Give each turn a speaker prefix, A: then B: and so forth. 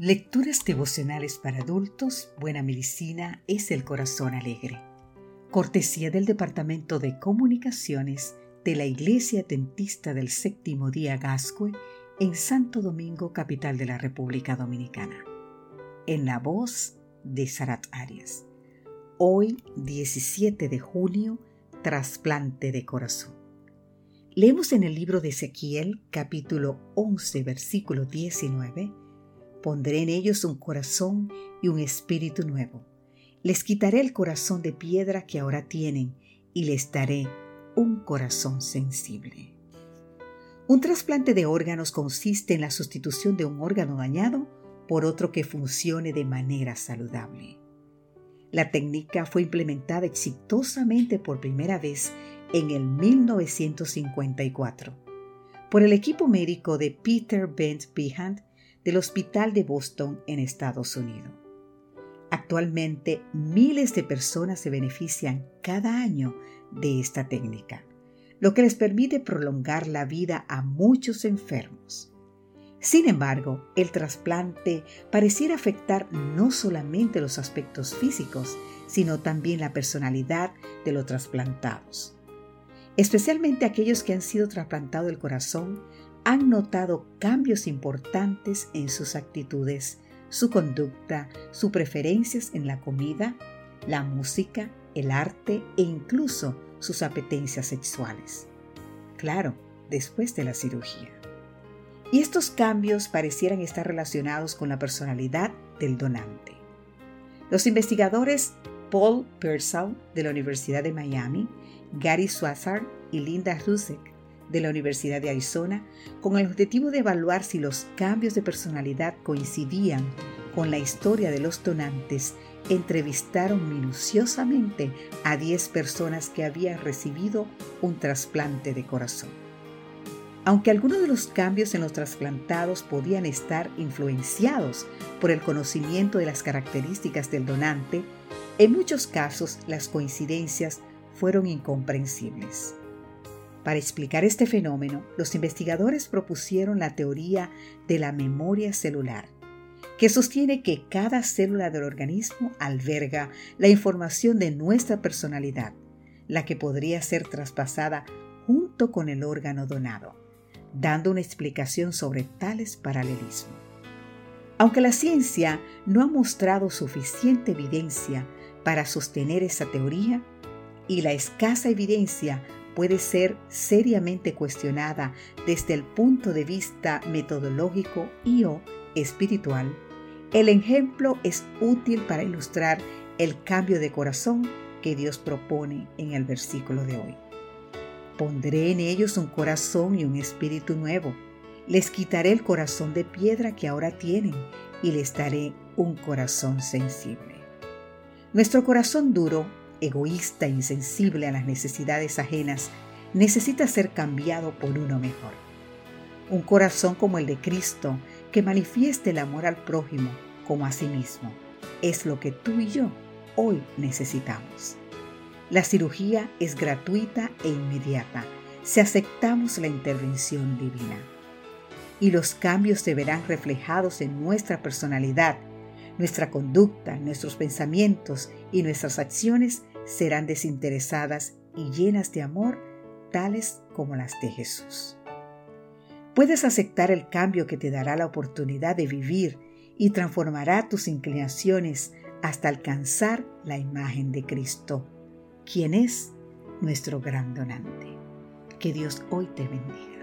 A: Lecturas devocionales para adultos, Buena Medicina es el Corazón Alegre. Cortesía del Departamento de Comunicaciones de la Iglesia Dentista del Séptimo Día Gascue en Santo Domingo, capital de la República Dominicana. En la voz de Sarat Arias. Hoy, 17 de junio, trasplante de corazón. Leemos en el libro de Ezequiel, capítulo 11, versículo 19, Pondré en ellos un corazón y un espíritu nuevo. Les quitaré el corazón de piedra que ahora tienen y les daré un corazón sensible. Un trasplante de órganos consiste en la sustitución de un órgano dañado por otro que funcione de manera saludable. La técnica fue implementada exitosamente por primera vez en el 1954 por el equipo médico de Peter Bent Behand del Hospital de Boston en Estados Unidos. Actualmente miles de personas se benefician cada año de esta técnica, lo que les permite prolongar la vida a muchos enfermos. Sin embargo, el trasplante pareciera afectar no solamente los aspectos físicos, sino también la personalidad de los trasplantados. Especialmente aquellos que han sido trasplantados del corazón han notado cambios importantes en sus actitudes, su conducta, sus preferencias en la comida, la música, el arte e incluso sus apetencias sexuales. Claro, después de la cirugía. Y estos cambios parecieran estar relacionados con la personalidad del donante. Los investigadores Paul Pearsall de la Universidad de Miami, Gary Swazzard y Linda Rusek de la Universidad de Arizona, con el objetivo de evaluar si los cambios de personalidad coincidían con la historia de los donantes, entrevistaron minuciosamente a 10 personas que habían recibido un trasplante de corazón. Aunque algunos de los cambios en los trasplantados podían estar influenciados por el conocimiento de las características del donante, en muchos casos las coincidencias fueron incomprensibles. Para explicar este fenómeno, los investigadores propusieron la teoría de la memoria celular, que sostiene que cada célula del organismo alberga la información de nuestra personalidad, la que podría ser traspasada junto con el órgano donado dando una explicación sobre tales paralelismos. Aunque la ciencia no ha mostrado suficiente evidencia para sostener esa teoría, y la escasa evidencia puede ser seriamente cuestionada desde el punto de vista metodológico y o espiritual, el ejemplo es útil para ilustrar el cambio de corazón que Dios propone en el versículo de hoy. Pondré en ellos un corazón y un espíritu nuevo. Les quitaré el corazón de piedra que ahora tienen y les daré un corazón sensible. Nuestro corazón duro, egoísta e insensible a las necesidades ajenas, necesita ser cambiado por uno mejor. Un corazón como el de Cristo, que manifieste el amor al prójimo como a sí mismo, es lo que tú y yo hoy necesitamos. La cirugía es gratuita e inmediata si aceptamos la intervención divina. Y los cambios se verán reflejados en nuestra personalidad, nuestra conducta, nuestros pensamientos y nuestras acciones serán desinteresadas y llenas de amor, tales como las de Jesús. Puedes aceptar el cambio que te dará la oportunidad de vivir y transformará tus inclinaciones hasta alcanzar la imagen de Cristo quien es nuestro gran donante. Que Dios hoy te bendiga.